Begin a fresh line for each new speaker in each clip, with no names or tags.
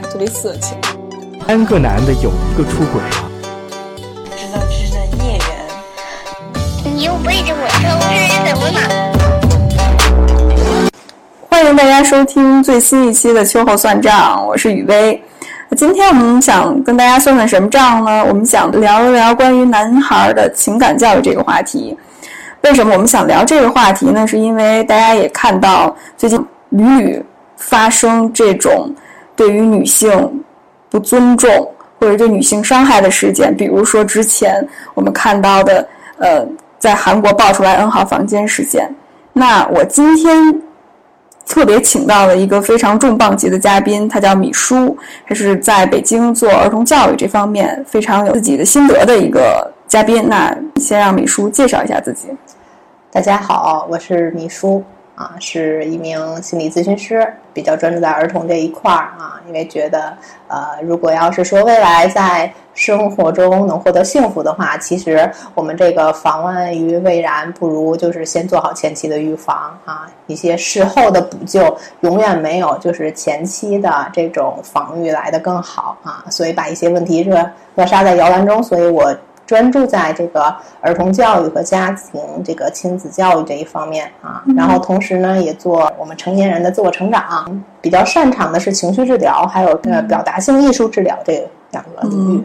来特别色情。
三个男的有一个出轨了。
知道这是在孽缘。
你又背着我偷吃，怎么了？
欢迎大家收听最新一期的秋后算账，我是雨薇。今天我们想跟大家算算什么账呢？我们想聊一聊关于男孩的情感教育这个话题。为什么我们想聊这个话题呢？是因为大家也看到最近屡屡发生这种对于女性不尊重或者对女性伤害的事件，比如说之前我们看到的，呃，在韩国爆出来 N 号房间事件。那我今天。特别请到了一个非常重磅级的嘉宾，他叫米叔，他是在北京做儿童教育这方面非常有自己的心得的一个嘉宾。那先让米叔介绍一下自己。
大家好，我是米叔啊，是一名心理咨询师，比较专注在儿童这一块儿啊，因为觉得呃，如果要是说未来在生活中能获得幸福的话，其实我们这个防患于未然，不如就是先做好前期的预防啊。一些事后的补救永远没有就是前期的这种防御来的更好啊。所以把一些问题扼扼杀在摇篮中。所以我专注在这个儿童教育和家庭这个亲子教育这一方面啊。然后同时呢，也做我们成年人的自我成长。比较擅长的是情绪治疗，还有呃表达性艺术治疗这两个领域。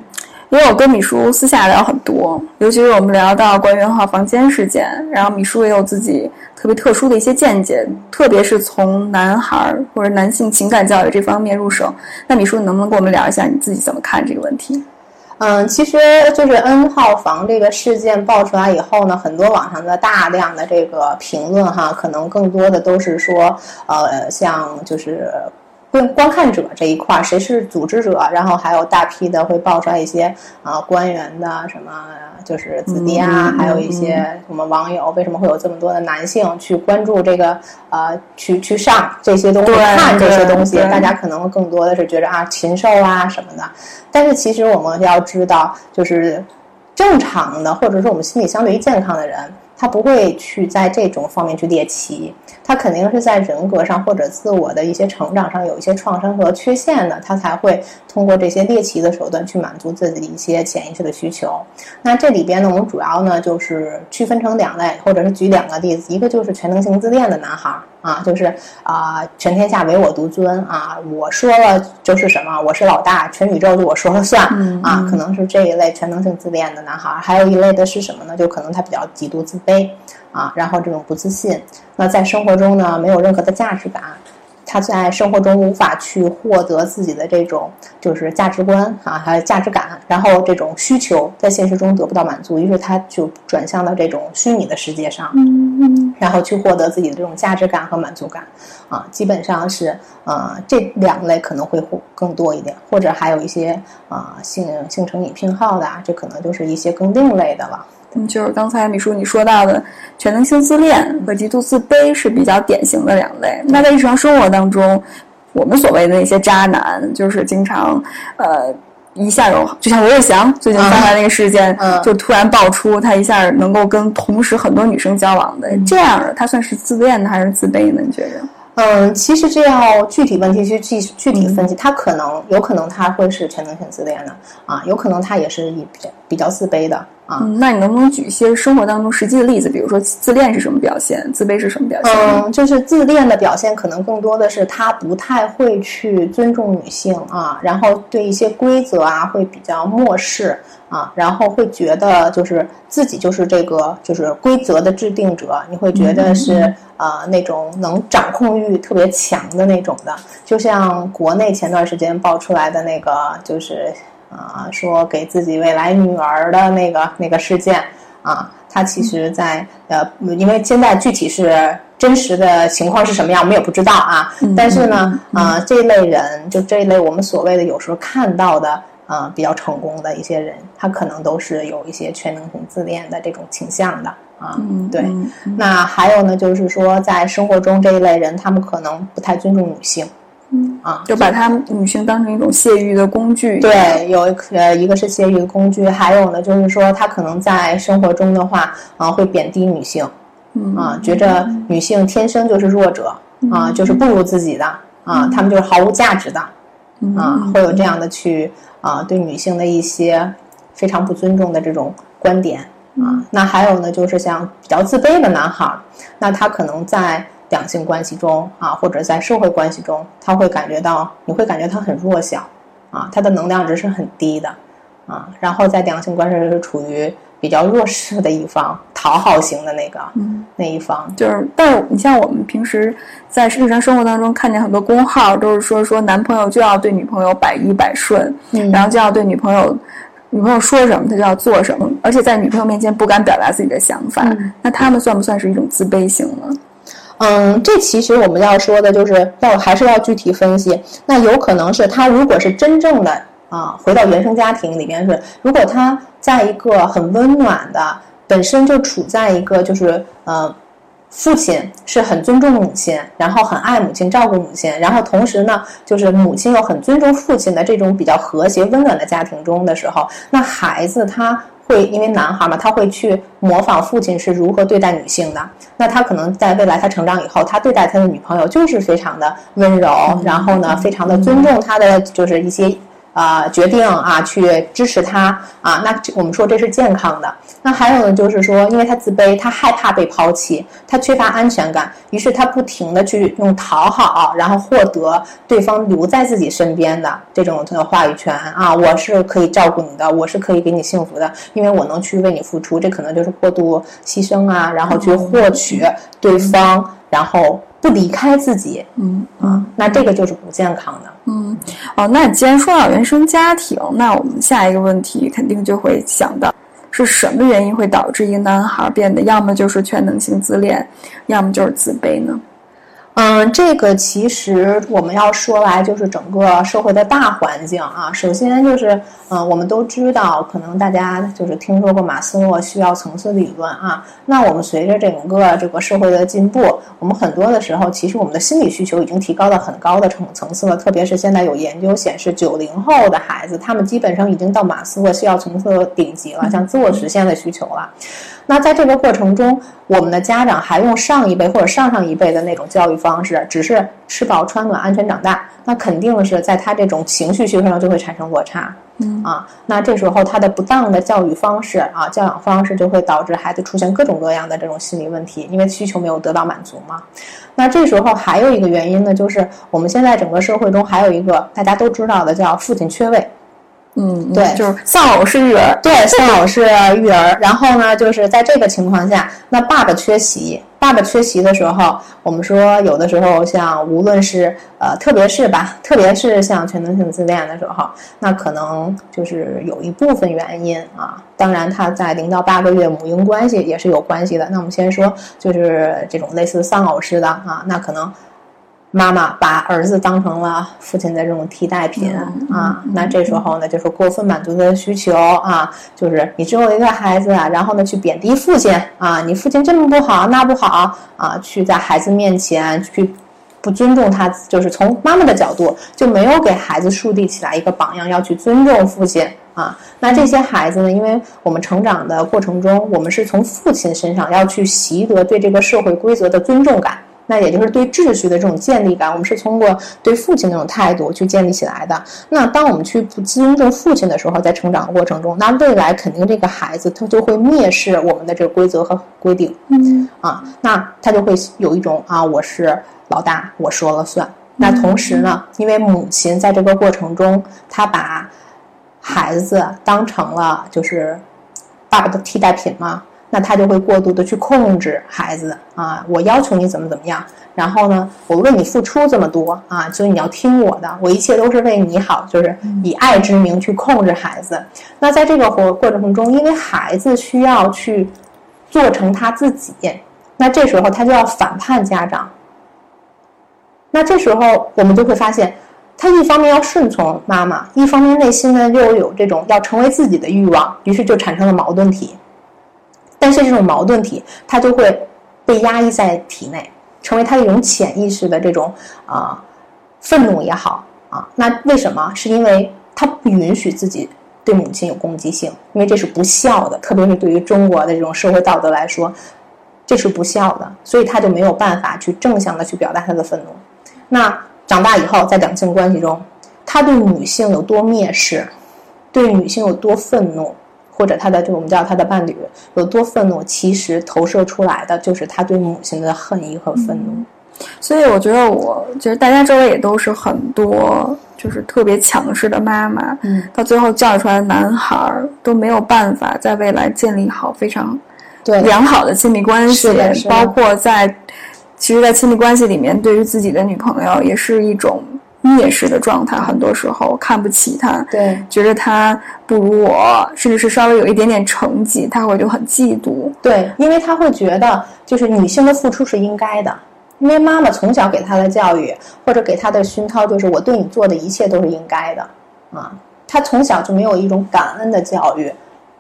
因为我跟米叔私下聊很多，尤其是我们聊到关于 N 号房间事件，然后米叔也有自己特别特殊的一些见解，特别是从男孩或者男性情感教育这方面入手。那米叔，你能不能跟我们聊一下你自己怎么看这个问题？
嗯，其实就是 N 号房这个事件爆出来以后呢，很多网上的大量的这个评论哈，可能更多的都是说，呃，像就是。观观看者这一块，谁是组织者？然后还有大批的会爆出来一些啊官员的什么，就是子弟啊，还有一些什么网友，为什么会有这么多的男性去关注这个呃，去去上这些东西，看这些东西？大家可能更多的是觉得啊禽兽啊什么的，但是其实我们要知道，就是正常的或者说我们心理相对于健康的人。他不会去在这种方面去猎奇，他肯定是在人格上或者自我的一些成长上有一些创伤和缺陷的，他才会通过这些猎奇的手段去满足自己一些潜意识的需求。那这里边呢，我们主要呢就是区分成两类，或者是举两个例子，一个就是全能型自恋的男孩。啊，就是啊，全天下唯我独尊啊！我说了就是什么，我是老大，全宇宙就我说了算啊！可能是这一类全能性自恋的男孩，还有一类的是什么呢？就可能他比较极度自卑啊，然后这种不自信，那在生活中呢，没有任何的价值感。他在生活中无法去获得自己的这种就是价值观啊，还有价值感，然后这种需求在现实中得不到满足，于是他就转向到这种虚拟的世界上，嗯然后去获得自己的这种价值感和满足感，啊，基本上是呃这两类可能会更多一点，或者还有一些啊性性成瘾偏好的，这可能就是一些更另类的了。
嗯，就是刚才米叔你说到的全能性自恋和极度自卑是比较典型的两类。那在日常生活当中，我们所谓的那些渣男，就是经常呃一下有，就像罗志祥最近发来那个事件，就突然爆出他一下能够跟同时很多女生交往的这样的，他算是自恋的还是自卑呢？你觉得？
嗯，其实这要具体问题去具具体分析，他可能有可能他会是全能型自恋的啊，有可能他也是比较比较自卑的啊。
那你能不能举一些生活当中实际的例子？比如说自恋是什么表现，自卑是什么表现？
嗯，就是自恋的表现可能更多的是他不太会去尊重女性啊，然后对一些规则啊会比较漠视。啊，然后会觉得就是自己就是这个就是规则的制定者，你会觉得是呃那种能掌控欲特别强的那种的，就像国内前段时间爆出来的那个就是啊说给自己未来女儿的那个那个事件啊，他其实在呃因为现在具体是真实的情况是什么样，我们也不知道啊，但是呢啊这一类人就这一类我们所谓的有时候看到的。啊，比较成功的一些人，他可能都是有一些全能型自恋的这种倾向的啊。对，那还有呢，就是说在生活中这一类人，他们可能不太尊重女性，
嗯
啊，
就把他们女性当成一种泄欲的工具。
对，有呃一个是泄欲的工具，还有呢，就是说他可能在生活中的话啊，会贬低女性，啊，觉着女性天生就是弱者啊，就是不如自己的啊，他们就是毫无价值的。啊，会有这样的去啊对女性的一些非常不尊重的这种观点啊。那还有呢，就是像比较自卑的男孩儿，那他可能在两性关系中啊，或者在社会关系中，他会感觉到你会感觉他很弱小啊，他的能量值是很低的啊，然后在两性关系中是处于比较弱势的一方，讨好型的那个、那一方。
就是，但是你像我们平时在日常生活当中看见很多公号，都是说说男朋友就要对女朋友百依百顺，
嗯
然后就要对女朋友。女朋友说什么，他就要做什么，而且在女朋友面前不敢表达自己的想法，
嗯
那他们算不算是一种自卑型呢？
嗯，这其实我们要说的就是要还是要具体分析。那有可能是他如果是真正的啊，回到原生家庭里边是，如果他在一个很温暖的，本身就处在一个就是呃。父亲是很尊重母亲，然后很爱母亲、照顾母亲，然后同时呢，就是母亲又很尊重父亲的这种比较和谐、温暖的家庭中的时候，那孩子他会因为男孩嘛，他会去模仿父亲是如何对待女性的。那他可能在未来他成长以后，他对待他的女朋友就是非常的温柔，然后呢，非常的尊重他的就是一些。啊、决定啊，去支持他啊，那我们说这是健康的。那还有呢，就是说，因为他自卑，他害怕被抛弃，他缺乏安全感，于是他不停的去用讨好，然后获得对方留在自己身边的这种的话语权啊，我是可以照顾你的，我是可以给你幸福的，因为我能去为你付出，这可能就是过度牺牲啊，然后去获取对方，然后不离开自己，
嗯
啊，那这个就是不健康的。
嗯，哦，那既然说到原生家庭，那我们下一个问题肯定就会想到，是什么原因会导致一个男孩变得要么就是全能性自恋，要么就是自卑呢？
嗯，这个其实我们要说来就是整个社会的大环境啊。首先就是，嗯，我们都知道，可能大家就是听说过马斯洛需要层次理论啊。那我们随着整个这个社会的进步，我们很多的时候，其实我们的心理需求已经提高到很高的层层次了。特别是现在有研究显示，九零后的孩子，他们基本上已经到马斯洛需要层次的顶级了，像自我实现的需求了。那在这个过程中，我们的家长还用上一辈或者上上一辈的那种教育方式，只是吃饱穿暖、安全长大，那肯定是在他这种情绪需求上就会产生落差。
嗯
啊，那这时候他的不当的教育方式啊、教养方式就会导致孩子出现各种各样的这种心理问题，因为需求没有得到满足嘛。那这时候还有一个原因呢，就是我们现在整个社会中还有一个大家都知道的叫父亲缺位。
嗯，
对
就是丧偶式育儿。
对，丧偶式育儿。然后呢，就是在这个情况下，那爸爸缺席，爸爸缺席的时候，我们说有的时候像无论是呃，特别是吧，特别是像全能性自恋的时候，那可能就是有一部分原因啊。当然，他在零到八个月母婴关系也是有关系的。那我们先说，就是这种类似丧偶式的啊，那可能。妈妈把儿子当成了父亲的这种替代品、啊，那这时候呢，就是过分满足他的需求啊，就是你只有一个孩子啊，然后呢去贬低父亲啊，你父亲这么不好那不好啊，去在孩子面前去不尊重他，就是从妈妈的角度就没有给孩子树立起来一个榜样，要去尊重父亲啊。那这些孩子呢，因为我们成长的过程中，我们是从父亲身上要去习得对这个社会规则的尊重感。那也就是对秩序的这种建立感，我们是通过对父亲那种态度去建立起来的。那当我们去不尊重父亲的时候，在成长的过程中，那未来肯定这个孩子他就会蔑视我们的这个规则和规定。
嗯
啊，那他就会有一种啊，我是老大，我说了算。那同时呢，因为母亲在这个过程中，她把孩子当成了就是爸爸的替代品嘛，那他就会过度的去控制孩子啊，我要求你怎么怎么样，然后呢，我为你付出这么多啊，所以你要听我的，我一切都是为你好，就是以爱之名去控制孩子。那在这个过过程中，因为孩子需要去做成他自己，那这时候他就要反叛家长。那这时候我们就会发现，他一方面要顺从妈妈，一方面内心呢又有这种要成为自己的欲望，于是就产生了矛盾体。但是这种矛盾体，它就会被压抑在体内，成为他一种潜意识的这种啊、愤怒也好啊。那为什么？是因为他不允许自己对母亲有攻击性，因为这是不孝的，特别是对于中国的这种社会道德来说，这是不孝的，所以他就没有办法去正向的去表达他的愤怒。那长大以后，在两性关系中，他对女性有多蔑视，对女性有多愤怒，或者他的就我们叫他的伴侣有多愤怒，其实投射出来的就是他对母亲的恨意和愤怒。
所以我觉得，我觉得大家周围也都是很多就是特别强势的妈妈，
嗯，
到最后教育出来的男孩儿都没有办法在未来建立好非常
对
良好的亲密关系包括在其实，在亲密关系里面，对于自己的女朋友也是一种蔑视的状态，很多时候看不起他，
对
觉得他不如我，甚至是稍微有一点点成绩，他会就很嫉妒。
对，因为他会觉得就是女性的付出是应该的，因为妈妈从小给他的教育或者给他的熏陶就是我对你做的一切都是应该的啊，他从小就没有一种感恩的教育。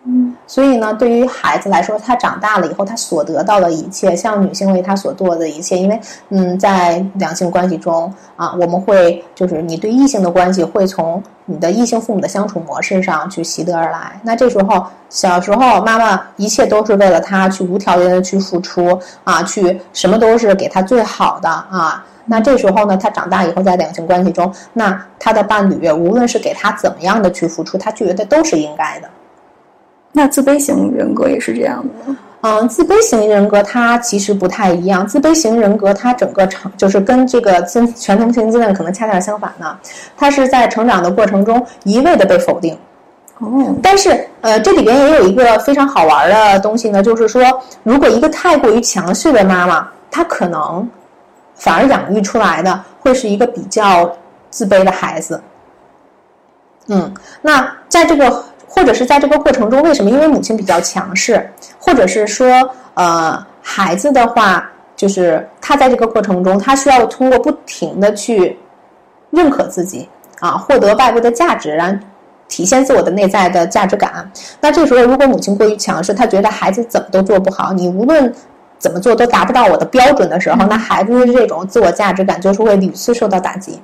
嗯，所以呢，对于孩子来说，他长大了以后，他所得到的一切，像女性为他所做的一切，因为，嗯，在两性关系中啊，我们会就是你对异性的关系会从你的异性父母的相处模式上去习得而来。那这时候，小时候妈妈一切都是为了他去无条件的去付出啊，去什么都是给他最好的啊。那这时候呢，他长大以后在两性关系中，那他的伴侣无论是给他怎么样的去付出，他觉得都是应该的。
那自卑型人格也是这样的吗？
嗯，自卑型人格它其实不太一样。自卑型人格它整个成就是跟这个自全能型自恋可能恰恰相反呢。它是在成长的过程中一味的被否定。
哦，
但是呃，这里边也有一个非常好玩的东西呢，就是说，如果一个太过于强势的妈妈，她可能反而养育出来的会是一个比较自卑的孩子。嗯，那在这个或者是在这个过程中，为什么？因为母亲比较强势，或者是说，呃，孩子的话，就是他在这个过程中，他需要通过不停的去认可自己啊，获得外部的价值，然后体现自我的内在的价值感。那这时候，如果母亲过于强势，他觉得孩子怎么都做不好，你无论怎么做都达不到我的标准的时候，那孩子的这种自我价值感就是会屡次受到打击。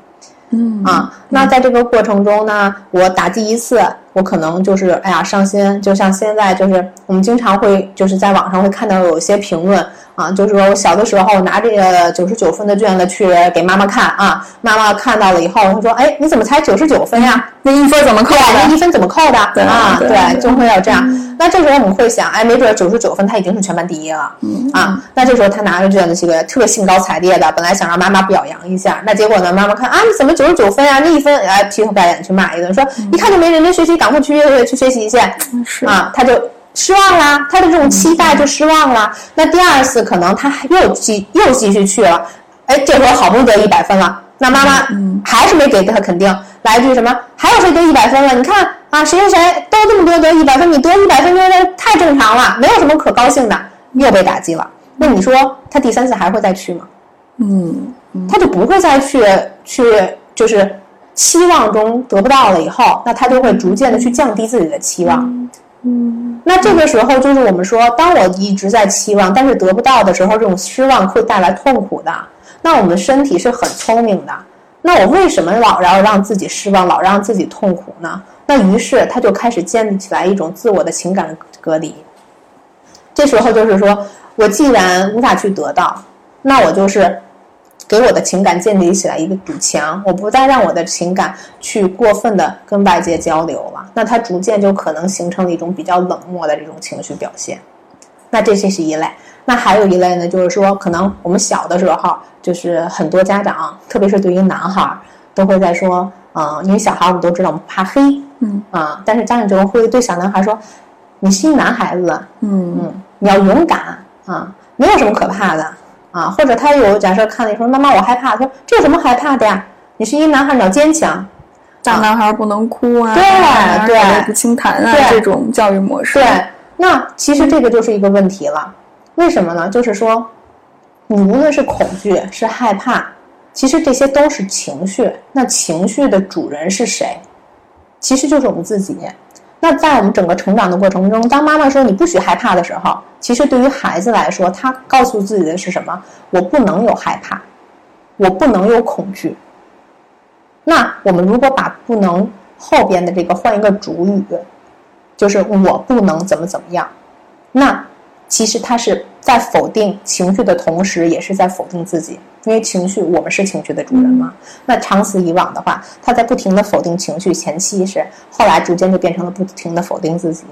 嗯
啊，那在这个过程中呢，我打击一次，我可能就是哎呀上心。就像现在，就是我们经常会就是在网上会看到有一些评论啊，就是说我小的时候拿这个九十九分的卷子去给妈妈看啊，妈妈看到了以后，她说：“哎，你怎么才九十九分呀？
那一分怎么扣
的，那？一分怎么扣的？
对
啊，
对
对，就会要这样。那这时候我们会想，哎，没准九十九分他已经是全班第一了，啊，那这时候他拿着卷子去个特别兴高采烈的，本来想让妈妈表扬一下，那结果呢，妈妈看啊，你怎么九十九分呀？那一分，哎，劈头盖脸去骂一顿，说一看就没认真学习，赶快去去学习去，
是
啊，他就失望啦，他的这种期待就失望了。那第二次可能他又继又继续去了，哎，这回好不容易得一百分了，那妈妈还是没给他肯定，来一句什么？还有谁得一百分了？你看啊，谁谁谁都这么多得一百分，你得一百分，觉得太正常了，没有什么可高兴的，又被打击了。那你说他第三次还会再去吗？
嗯，
他就不会再去去就是期望中得不到了以后，那他就会逐渐的去降低自己的期望。嗯，那这个时候就是我们说，当我一直在期望，但是得不到的时候，这种失望会带来痛苦的。那我们身体是很聪明的，那我为什么老要让自己失望，老让自己痛苦呢？那于是他就开始建立起来一种自我的情感隔离。这时候就是说我既然无法去得到，那我就是给我的情感建立起来一个堵墙，我不再让我的情感去过分的跟外界交流了，那它逐渐就可能形成了一种比较冷漠的这种情绪表现。那这些是一类，那还有一类呢，就是说可能我们小的时候，就是很多家长，特别是对于男孩儿，都会在说，嗯、因为小孩儿我们都知道我们怕黑，
嗯。
啊、但是家长就会对小男孩说，你是一男孩子，
嗯。
嗯，你要勇敢啊，没有什么可怕的啊。或者他有假设看了说妈妈我害怕，说这有什么害怕的呀？你是一男孩，你要坚强。
大男孩不能哭啊，
对对
不轻弹啊，
对
这种教育模式。
对，那其实这个就是一个问题了。为什么呢？就是说，你无论是恐惧是害怕，其实这些都是情绪。那情绪的主人是谁？其实就是我们自己。那在我们整个成长的过程中，当妈妈说你不许害怕的时候，其实对于孩子来说，他告诉自己的是什么？我不能有害怕，我不能有恐惧。那我们如果把“不能”后边的这个换一个主语，就是我不能怎么怎么样，那其实他是在否定情绪的同时，也是在否定自己。因为情绪，我们是情绪的主人嘛。那长此以往的话，他在不停的否定情绪，前期是，后来逐渐就变成了不停的否定自己。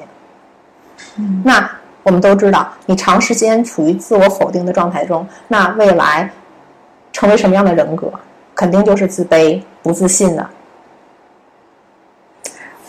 那我们都知道，你长时间处于自我否定的状态中，那未来成为什么样的人格，肯定就是自卑、不自信的。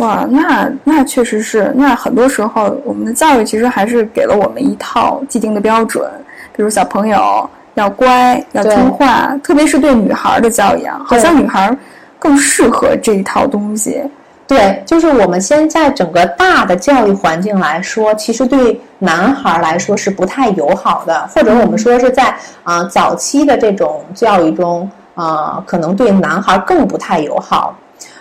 哇，那那确实是，那很多时候我们的教育其实还是给了我们一套既定的标准，比如小朋友要乖、要听话，特别是对女孩的教育啊，好像女孩更适合这一套东西。
对，就是我们现在整个大的教育环境来说，其实对男孩来说是不太友好的，或者我们说是在啊、呃早期的这种教育中，啊，可能对男孩更不太友好。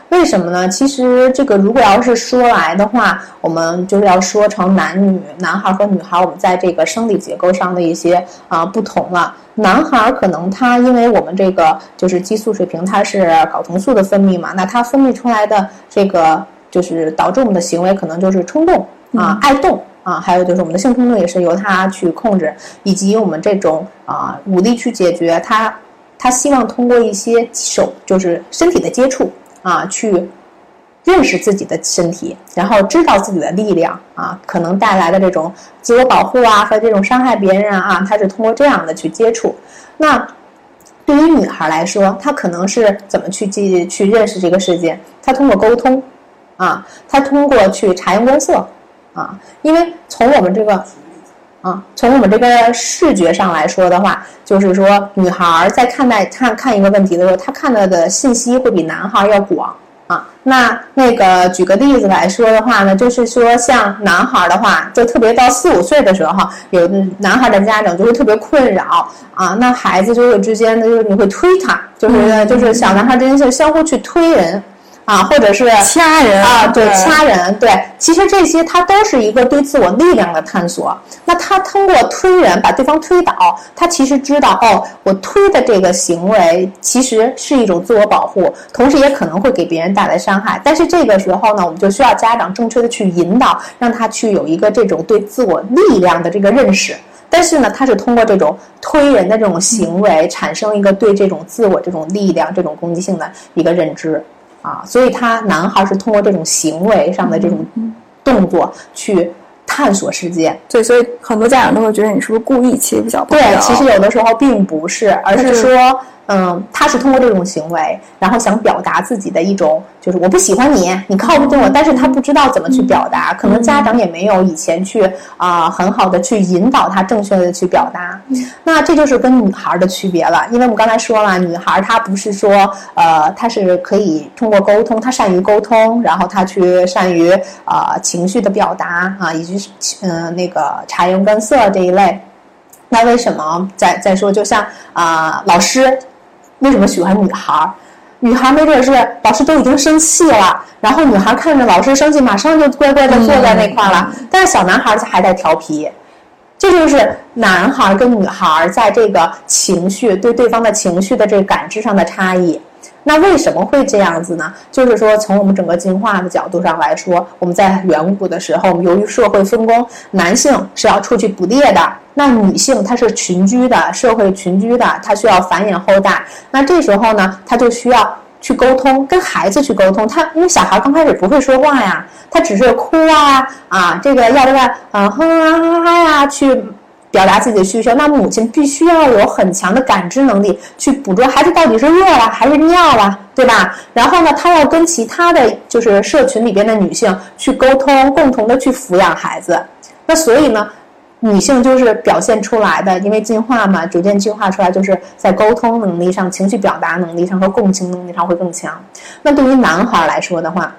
为什么呢？其实这个如果要是说来的话，我们就是要说成男女，男孩和女孩，我们在这个生理结构上的一些啊、不同了。男孩可能他因为我们这个就是激素水平，它是睾酮素的分泌嘛，那它分泌出来的这个就是导致我们的行为可能就是冲动啊、爱动啊，还有就是我们的性冲动也是由它去控制，以及我们这种啊武力去解决他，他希望通过一些手就是身体的接触啊去。认识自己的身体，然后知道自己的力量啊，可能带来的这种自我保护啊和这种伤害别人啊，他是通过这样的去接触。那对于女孩来说，她可能是怎么去记去认识这个世界？她通过沟通啊，她通过去察言观色啊，因为从我们这个啊，从我们这个视觉上来说的话，就是说女孩在看待看看一个问题的时候，她看到的信息会比男孩要广。啊，那那个举个例子来说的话呢，就是说像男孩的话，就特别到四五岁的时候，有的男孩的家长就会特别困扰啊，那孩子就会之间的就是你会推他，就是、就是小男孩之间就相互去推人啊，或者是
掐人
啊，
对，
掐人，对，其实这些它都是一个对自我力量的探索。那他通过推人把对方推倒，他其实知道哦，我推的这个行为其实是一种自我保护，同时也可能会给别人带来伤害。但是这个时候呢，我们就需要家长正确的去引导，让他去有一个这种对自我力量的这个认识。但是呢，他是通过这种推人的这种行为，产生一个对这种自我这种力量、这种攻击性的一个认知。啊，所以他男孩是通过这种行为上的这种动作去探索世界。
对，所以很多家长都会觉得你是不是故意欺负小朋友？
对，其实有的时候并不是，而是说，嗯，他是通过这种行为，然后想表达自己的一种，就是我不喜欢你，你靠不近我，但是他不知道怎么去表达，可能家长也没有以前去啊、很好的去引导他正确的去表达。那这就是跟女孩的区别了，因为我们刚才说了，女孩她不是说，呃，她是可以通过沟通，她善于沟通，然后她去善于啊、情绪的表达啊，以及嗯、呃、那个察言观色这一类。那为什么再再说，就像啊、老师为什么喜欢女孩儿？女孩没准是老师都已经生气了，然后女孩看着老师生气，马上就乖乖的坐在那块儿了。但是小男孩还在调皮，这就是男孩跟女孩在这个情绪对对方的情绪的这个感知上的差异。那为什么会这样子呢？就是说，从我们整个进化的角度上来说，我们在远古的时候，我们由于社会分工，男性是要出去捕猎的，那女性她是群居的，社会群居的，她需要繁衍后代。那这时候呢，她就需要去沟通，跟孩子去沟通。他因为小孩刚开始不会说话呀，他只是哭啊啊，这个要这个啊哼啊哈哈呀去。表达自己的需求，那母亲必须要有很强的感知能力，去捕捉孩子到底是饿了还是尿了，对吧？然后呢，她要跟其他的就是社群里边的女性去沟通，共同的去抚养孩子。那所以呢，女性就是表现出来的，因为进化嘛，逐渐进化出来，就是在沟通能力上、情绪表达能力上和共情能力上会更强。那对于男孩来说的话，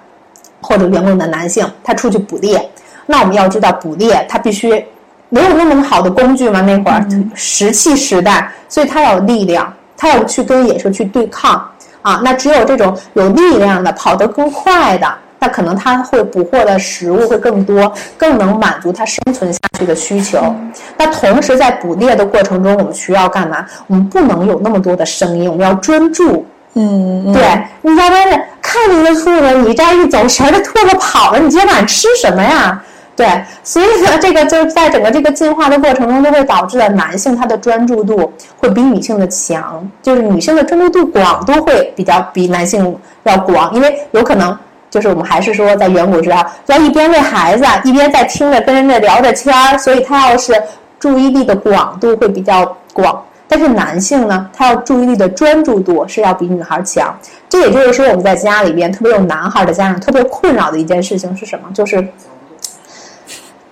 或者原本的男性，他出去捕猎，那我们要知道，捕猎他必须。没有那么好的工具嘛，那会儿石器时代，所以他要有力量，他要去跟野兽去对抗啊。那只有这种有力量的、跑得更快的，那可能他会捕获的食物会更多，更能满足他生存下去的需求。那同时在捕猎的过程中，我们需要干嘛？我们不能有那么多的声音，我们要专注。
嗯，
对，你要不然看见一个兔子，你这样一走神儿，这兔子跑了，你今天晚上吃什么呀？对，所以呢，这个就是在整个这个进化的过程中，就会导致了男性他的专注度会比女性的强，就是女性的专注度广度会比较比男性要广，因为有可能就是我们还是说在远古时候，要一边喂孩子，一边在听着跟人家聊着天儿，所以他要是注意力的广度会比较广。但是男性呢，他要注意力的专注度是要比女孩强。这也就是说，我们在家里边，特别有男孩的家长特别困扰的一件事情是什么？就是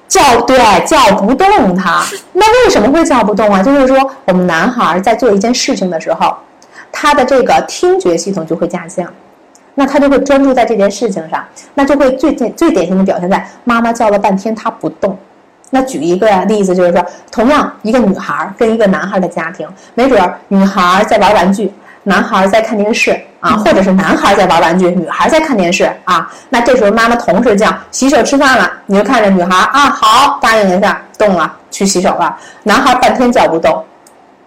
叫对叫不动他。那为什么会叫不动啊？就是说，我们男孩在做一件事情的时候，他的这个听觉系统就会下降，那他就会专注在这件事情上，那就会最典最典型的表现在妈妈叫了半天他不动。那举一个例子，就是说，同样一个女孩跟一个男孩的家庭，没准女孩在玩玩具，男孩在看电视啊，或者是男孩在玩玩具，女孩在看电视啊。那这时候妈妈同时叫洗手吃饭了，你就看着女孩啊，好答应一下，动了去洗手了。男孩半天叫不动，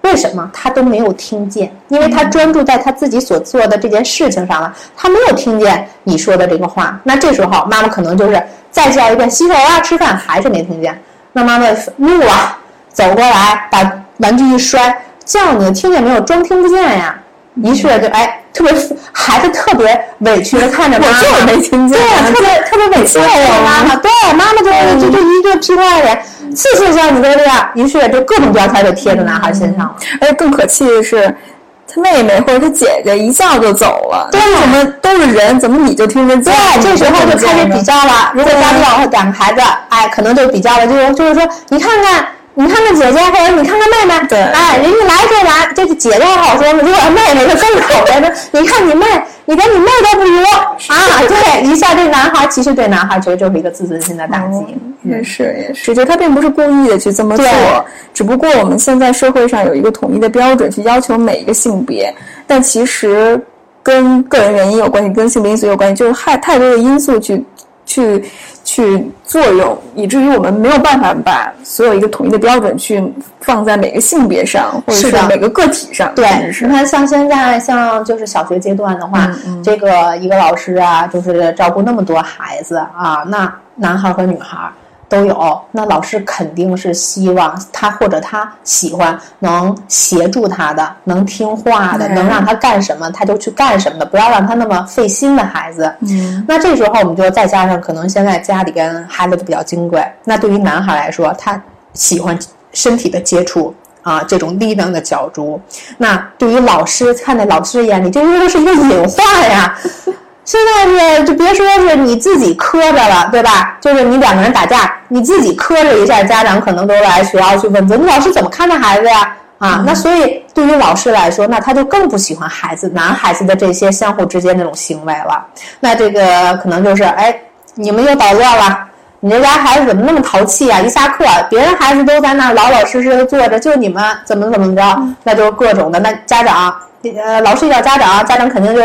为什么？他都没有听见，因为他专注在他自己所做的这件事情上了，他没有听见你说的这个话。那这时候妈妈可能就是再叫一遍洗手啊，吃饭还是没听见。那妈妈怒了，走过来把玩具一摔，叫你听见没有？装听不见呀！于是就哎，特别孩子特别委屈的看着妈妈，
我就是没听见，
对，特别特别委屈的看妈妈，对，妈妈就就就一个批判脸，次次像你都这样，于是就各种标签就贴在男孩身上了。
而且更可气的是，他妹妹或者他姐姐一叫就走了，
对
怎么都是人，怎么你就听着见？
对，这时候就开始比较了。如果家里有两个孩子，哎，可能就比较了，就是就是说，你看看，你看看姐姐，或者你看看妹妹，
对。
哎，人家来就来，这个姐姐还好说呢，如果妹妹就更口来着，你看你妹，你连你妹都不如啊！对，一下这男孩其实对男孩其实就是一个自尊心的打击。
也是也是，就他并不是故意的去这么做，只不过我们现在社会上有一个统一的标准去要求每一个性别，但其实跟个人原因有关系，跟性别因素有关系，就是太太多的因素去去去作用，以至于我们没有办法把所有一个统一的标准去放在每个性别上，或者
是
每个个体上，
对你看像现在像就是小学阶段的话，这个一个老师啊，就是照顾那么多孩子啊，那男孩和女孩都有，那老师肯定是希望他或者他喜欢能协助他的，能听话的，
嗯
能让他干什么他就去干什么的，不要让他那么费心的孩子。
嗯，
那这时候我们就再加上，可能现在家里边孩子都比较金贵，那对于男孩来说，他喜欢身体的接触啊，这种力量的角逐。那对于老师看在老师眼里，这又是一个隐患呀。现在是就别说是你自己磕着了，对吧？就是你两个人打架，你自己磕着一下，家长可能都来学校去问责，你老师怎么看待孩子呀？啊，那所以对于老师来说，那他就更不喜欢孩子男孩子的这些相互之间这种行为了。那这个可能就是，哎，你们又捣乱了。你这家孩子怎么那么淘气啊？一下课，别人孩子都在那儿老老实实的坐着，就你们怎么怎么着？那就是各种的。那家长，呃，老师一叫家长，家长肯定就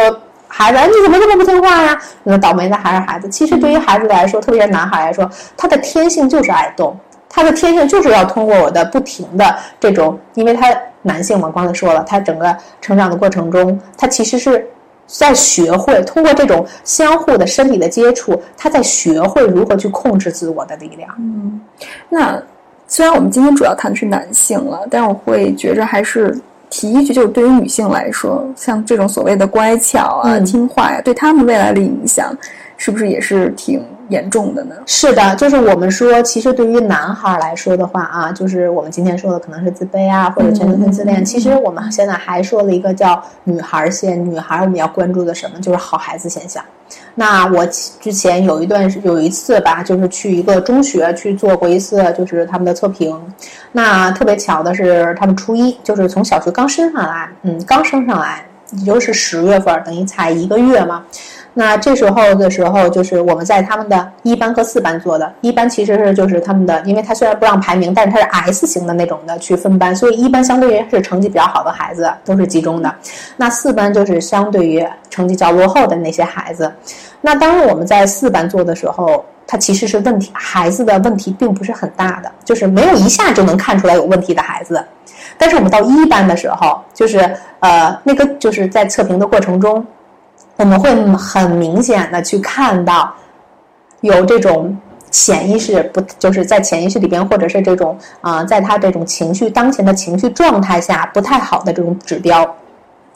孩子，哎，你怎么这么不听话呀？那倒霉的还是孩子。其实对于孩子来说，特别是男孩来说，他的天性就是爱动，他的天性就是要通过我的不停的这种，因为他男性嘛，刚才说了，他整个成长的过程中，他其实是在学会通过这种相互的身体的接触，他在学会如何去控制自我的力量。
嗯那虽然我们今天主要谈的是男性了，但我会觉着还是提一句，就是对于女性来说，像这种所谓的乖巧啊、
嗯
听话呀，对她们未来的影响，是不是也是挺严重的呢？
是的，就是我们说，其实对于男孩来说的话啊，就是我们今天说的可能是自卑啊，或者全球性自恋。其实我们现在还说了一个叫女孩线，女孩我们要关注的什么，就是好孩子现象。那我之前有一段有一次吧，就是去一个中学去做过一次，就是他们的测评。那特别巧的是，他们初一就是从小学刚升上来，嗯，刚升上来，也就是十月份，等于才一个月嘛。那这时候的时候，就是我们在他们的一班和四班做的。一班其实是就是他们的，因为他虽然不让排名，但是他是 S 型的那种的去分班，所以一班相对于是成绩比较好的孩子都是集中的。那四班就是相对于成绩较落后的那些孩子。那当我们在四班做的时候，他其实是问题孩子的问题并不是很大的，就是没有一下就能看出来有问题的孩子。但是我们到一班的时候，就是呃那个就是在测评的过程中，我们会很明显的去看到有这种潜意识不就是在潜意识里边，或者是这种啊、在他这种情绪当前的情绪状态下不太好的这种指标。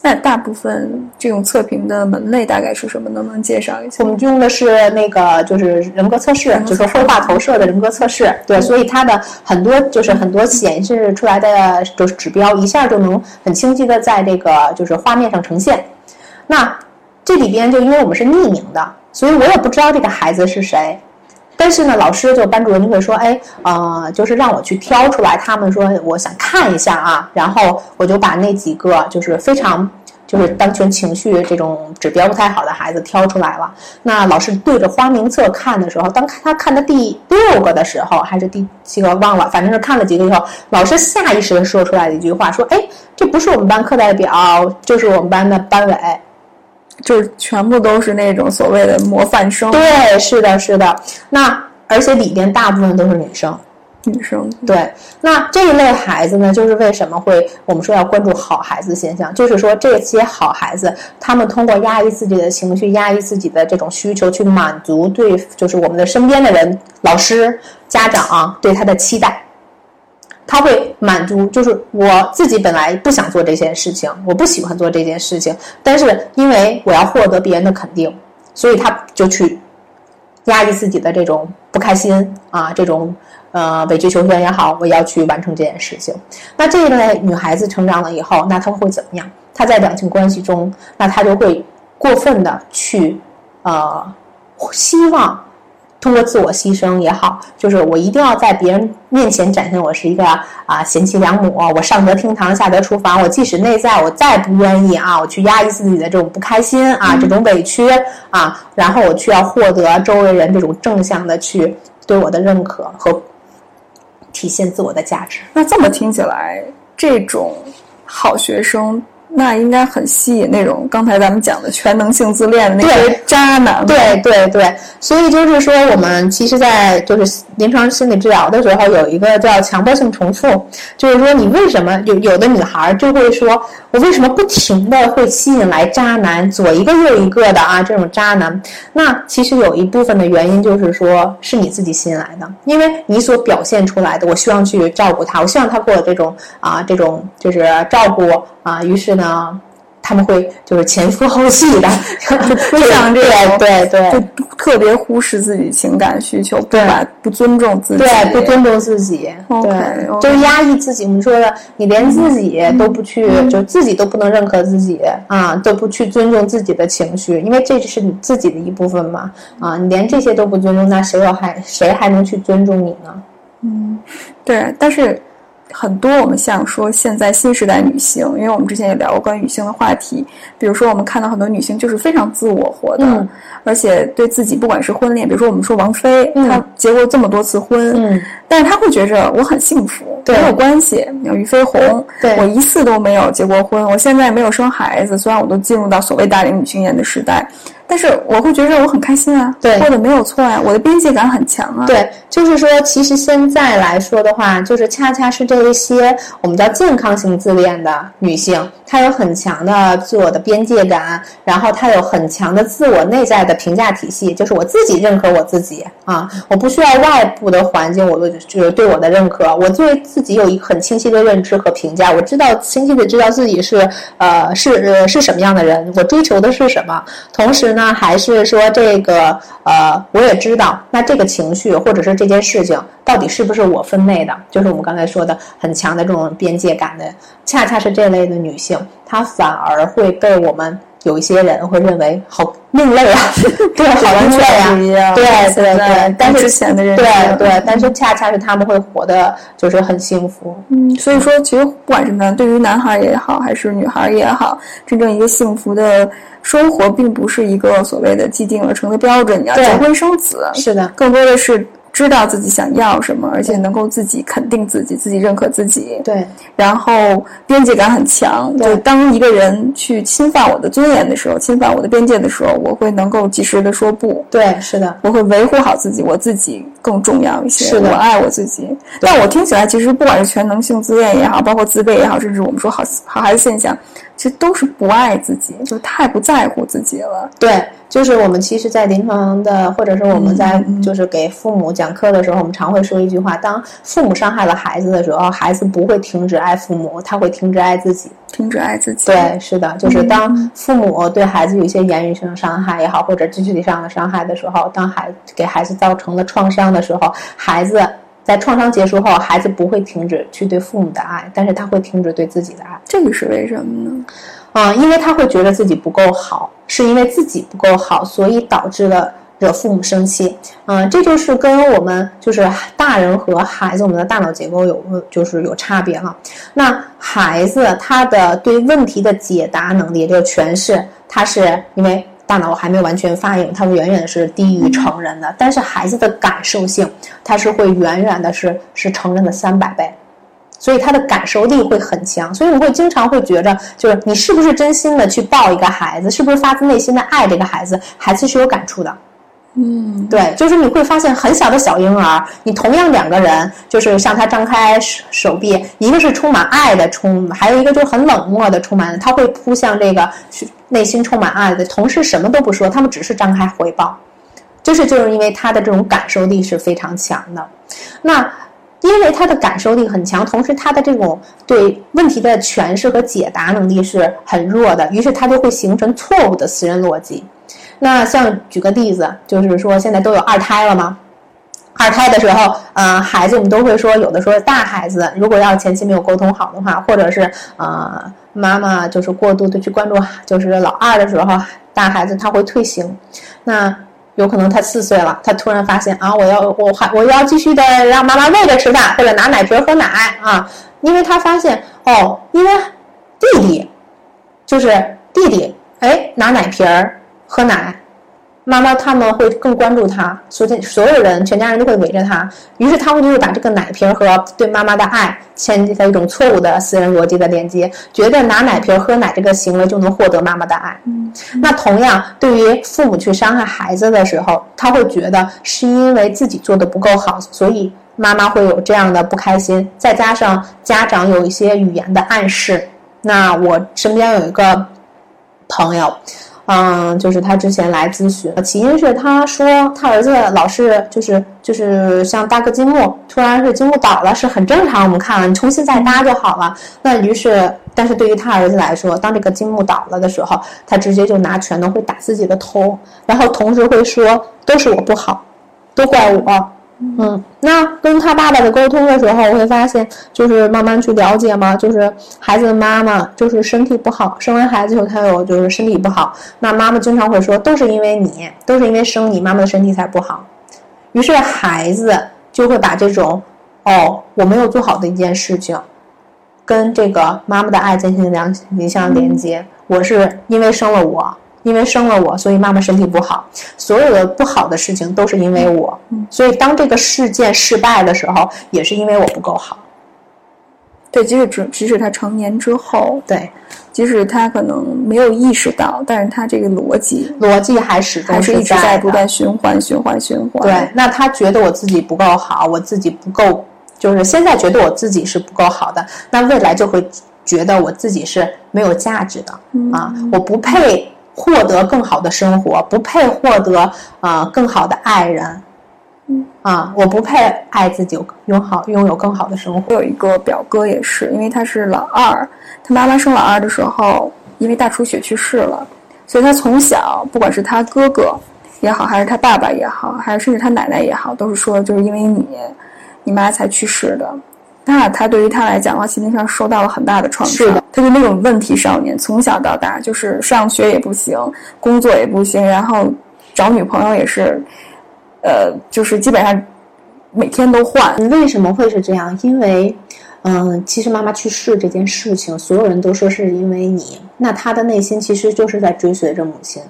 那大部分这种测评的门类大概是什么？能不能介绍一下
我？们用的是那个就是人格测试，
人格测试
就是绘画投射的人格测试。对，所以它的很多就是很多显示出来的就是指标，一下就能很清晰的在这个就是画面上呈现。那这里边就因为我们是匿名的，所以我也不知道这个孩子是谁。但是呢，老师就班主任就会说，哎，呃，就是让我去挑出来，他们说我想看一下啊，然后我就把那几个就是非常就是当前情绪这种指标不太好的孩子挑出来了。那老师对着花名册看的时候，当他看的第六个的时候，还是第七个忘了，反正是看了几个以后，老师下意识的说出来的一句话，说，哎，这不是我们班课代表，就是我们班的班委。
就是全部都是那种所谓的模范生，
对，是的，是的。那而且里边大部分都是女生。
女生，
对，那这一类孩子呢，就是为什么会我们说要关注好孩子现象，就是说这些好孩子，他们通过压抑自己的情绪，压抑自己的这种需求，去满足对就是我们的身边的人、老师、家长、啊、对他的期待。他会满足，就是我自己本来不想做这件事情，我不喜欢做这件事情，但是因为我要获得别人的肯定，所以他就去压抑自己的这种不开心啊，这种呃委曲求全也好，我要去完成这件事情。那这一类女孩子成长了以后，那她会怎么样？她在两性关系中，那她就会过分的去呃希望通过自我牺牲也好，就是我一定要在别人面前展现我是一个啊贤妻良母，我上得厅堂，下得厨房，我即使内在我再不愿意啊，我去压抑自己的这种不开心啊，这种委屈啊，然后我去要获得周围人这种正向的去对我的认可和体现自我的价值。
那这么听起来，这种好学生。那应该很吸引那种刚才咱们讲的全能性自恋的那些渣男。
对对对，所以就是说，我们其实，在就是临床心理治疗的时候，有一个叫强迫性重复，就是说，你为什么有有的女孩就会说，我为什么不停的会吸引来渣男，左一个右一个的啊，这种渣男？那其实有一部分的原因就是说，是你自己吸引来的，因为你所表现出来的，我希望去照顾他，我希望他给我这种啊，这种就是照顾啊，于是呢。他们会就是前赴后继的，
就推向这
个，对对，
就特别忽视自己情感需求，不把不尊重自己，
对不尊重自己，对，就是压抑自己。我们说的，你连自己都不去，就自己都不能认可自己啊，都不去尊重自己的情绪，因为这是你自己的一部分嘛啊，你连这些都不尊重，那谁要还谁还能去尊重你呢？
嗯，对，但是。很多我们像说现在新时代女性，因为我们之前也聊过关于女性的话题，比如说我们看到很多女性就是非常自我活的，
嗯、
而且对自己不管是婚恋，比如说我们说王菲，
嗯、
她结过这么多次婚，
嗯、
但是她会觉着我很幸福，没有关系。像俞飞鸿，我一次都没有结过婚，我现在也没有生孩子，虽然我都进入到所谓大龄女青年的时代。但是我会觉得我很开心啊，
对，
过得没有错啊，我的边界感很强啊。
对，就是说，其实现在来说的话，就是恰恰是这一些我们叫健康型自恋的女性，她有很强的自我的边界感，然后她有很强的自我内在的评价体系，就是我自己认可我自己啊，我不需要外部的环境，我就是对我的认可，我对自己有一个很清晰的认知和评价，我知道清晰的知道自己是呃是呃是什么样的人，我追求的是什么，同时呢。那还是说这个呃，我也知道，那这个情绪或者是这件事情到底是不是我分内的？就是我们刚才说的很强的这种边界感的，恰恰是这类的女性，她反而会被我们有一些人会认为好另类啊，对，好另类啊，对对对，但是
之前的人
对对，但是恰恰是他们会活得就是很幸福。
嗯，所以说其实不管是男对于男孩也好，还是女孩也好，真正一个幸福的。生活并不是一个所谓的既定而成的标准，你要结婚生子，
是的，
更多的是知道自己想要什么，而且能够自己肯定自己，自己认可自己。
对，
然后边界感很强，就当一个人去侵犯我的尊严的时候，侵犯我的边界的时候，我会能够及时的说不。
对，是的，
我会维护好自己，我自己更重要一些。
是的
我爱我自己。但我听起来，其实不管是全能性自恋也好，包括自卑也好，甚至我们说好好孩子现象，其实都是不爱自己，就太不在乎自己了。
对，就是我们其实，在临床的，或者是我们在就是给父母讲课的时候，我们常会说一句话：当父母伤害了孩子的时候，孩子不会停止爱父母，他会停止爱自己。
停止爱自己。
对，是的，就是当父母对孩子有一些言语上的伤害也好，或者肢体上的伤害的时候，当孩给孩子造成了创伤的时候，孩子在创伤结束后，孩子不会停止去对父母的爱，但是他会停止对自己的爱。
这个是为什么呢？
啊、因为他会觉得自己不够好，是因为自己不够好，所以导致了惹父母生气。嗯、这就是跟我们就是大人和孩子我们的大脑结构有就是有差别了。那孩子他的对问题的解答能力，这个诠释，他是因为大脑还没有完全发育，它远远是低于成人的。但是孩子的感受性，它是会远远的是是成人的三百倍。所以他的感受力会很强，所以我会经常会觉着，就是你是不是真心的去抱一个孩子，是不是发自内心的爱这个孩子，孩子是有感触的。
嗯，
对，就是你会发现很小的小婴儿，你同样两个人，就是向他张开手手臂，一个是充满爱的充，还有一个就是很冷漠的充满，他会扑向这个是内心充满爱的同事，什么都不说，他们只是张开回报，就是就是因为他的这种感受力是非常强的，那。因为他的感受力很强，同时他的这种对问题的诠释和解答能力是很弱的，于是他就会形成错误的私人逻辑。那像举个例子，就是说现在都有二胎了吗？二胎的时候，呃，孩子我们都会说，有的时候大孩子如果要前期没有沟通好的话，或者是呃妈妈就是过度的去关注就是老二的时候，大孩子他会退行。那有可能他四岁了，他突然发现啊，我要我还我要继续的让妈妈喂着吃饭，或者拿奶瓶喝奶啊，因为他发现哦，因为弟弟就是弟弟，哎，拿奶瓶儿喝奶，妈妈他们会更关注他，所以所有人全家人都会围着他，于是他们就会把这个奶瓶和对妈妈的爱牵在一种错误的私人逻辑的连接，觉得拿奶瓶喝奶这个行为就能获得妈妈的爱。那同样，对于父母去伤害孩子的时候，他会觉得是因为自己做的不够好，所以妈妈会有这样的不开心，再加上家长有一些语言的暗示。那我身边有一个朋友，嗯，就是他之前来咨询，起因是他说他儿子老是就是就是像搭个积木，突然是积木倒了，是很正常，我们看了，你重新再搭就好了。那于是，但是对于他儿子来说，当这个积木倒了的时候，他直接就拿拳头会打自己的头，然后同时会说都是我不好，都怪我。嗯，那跟他爸爸的沟通的时候，我会发现，就是慢慢去了解嘛，就是孩子的妈妈就是身体不好，生完孩子以后他有就是身体不好，那妈妈经常会说，都是因为你，都是因为生你，妈妈的身体才不好。于是孩子就会把这种哦，我没有做好的一件事情，跟这个妈妈的爱进行两一项连接。我是因为生了我，因为生了我，所以妈妈身体不好。所有的不好的事情都是因为我，所以当这个事件失败的时候，也是因为我不够好。
对，即使只即使他成年之后，
对，
即使他可能没有意识到，但是他这个逻辑
逻辑还始终
还是一直
在
不断循环、循环、循环。
对，那他觉得我自己不够好，我自己不够，就是现在觉得我自己是不够好的，那未来就会觉得我自己是没有价值的、啊，我不配获得更好的生活，不配获得呃更好的爱人，啊，我不配爱自己，拥好拥有更好的生活。
我有一个表哥也是，因为他是老二，他妈妈生老二的时候，因为大出血去世了，所以他从小不管是他哥哥也好，还是他爸爸也好，还是甚至他奶奶也好，都是说就是因为你，你妈才去世的。那他对于他来讲的话，心灵上受到了很大的创伤。
是的，
他就那种问题少年，从小到大就是上学也不行，工作也不行，然后找女朋友也是，呃，就是基本上每天都换。
为什么会是这样？因为，嗯，其实妈妈去世这件事情，所有人都说是因为你，那他的内心其实就是在追随着母亲。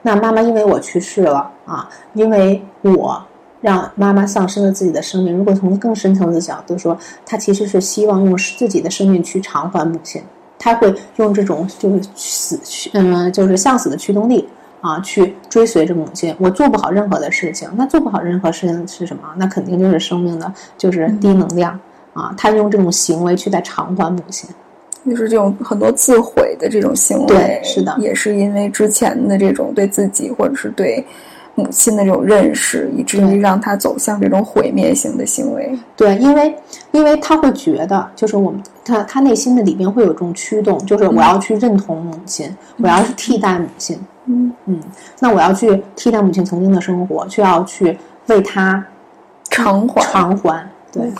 那妈妈因为我去世了啊，因为我让妈妈丧失了自己的生命。如果从更深层次角度说，他其实是希望用自己的生命去偿还母亲，他会用这种就是死去，嗯，就是向死的驱动力啊，去追随着母亲。我做不好任何的事情，那做不好任何事情是什么？那肯定就是生命的，就是低能量啊。他用这种行为去在偿还母亲。
就是这种很多自毁的这种行为，
对是的
也是因为之前的这种对自己或者是对母亲的这种认识，以至于让他走向这种毁灭性的行为。
对，因为因为他会觉得，就是我们他他内心的里边会有这种驱动，就是我要去认同母亲，我要去替代母亲，
嗯。
嗯，那我要去替代母亲曾经的生活，就要去为他
偿还。
偿还。对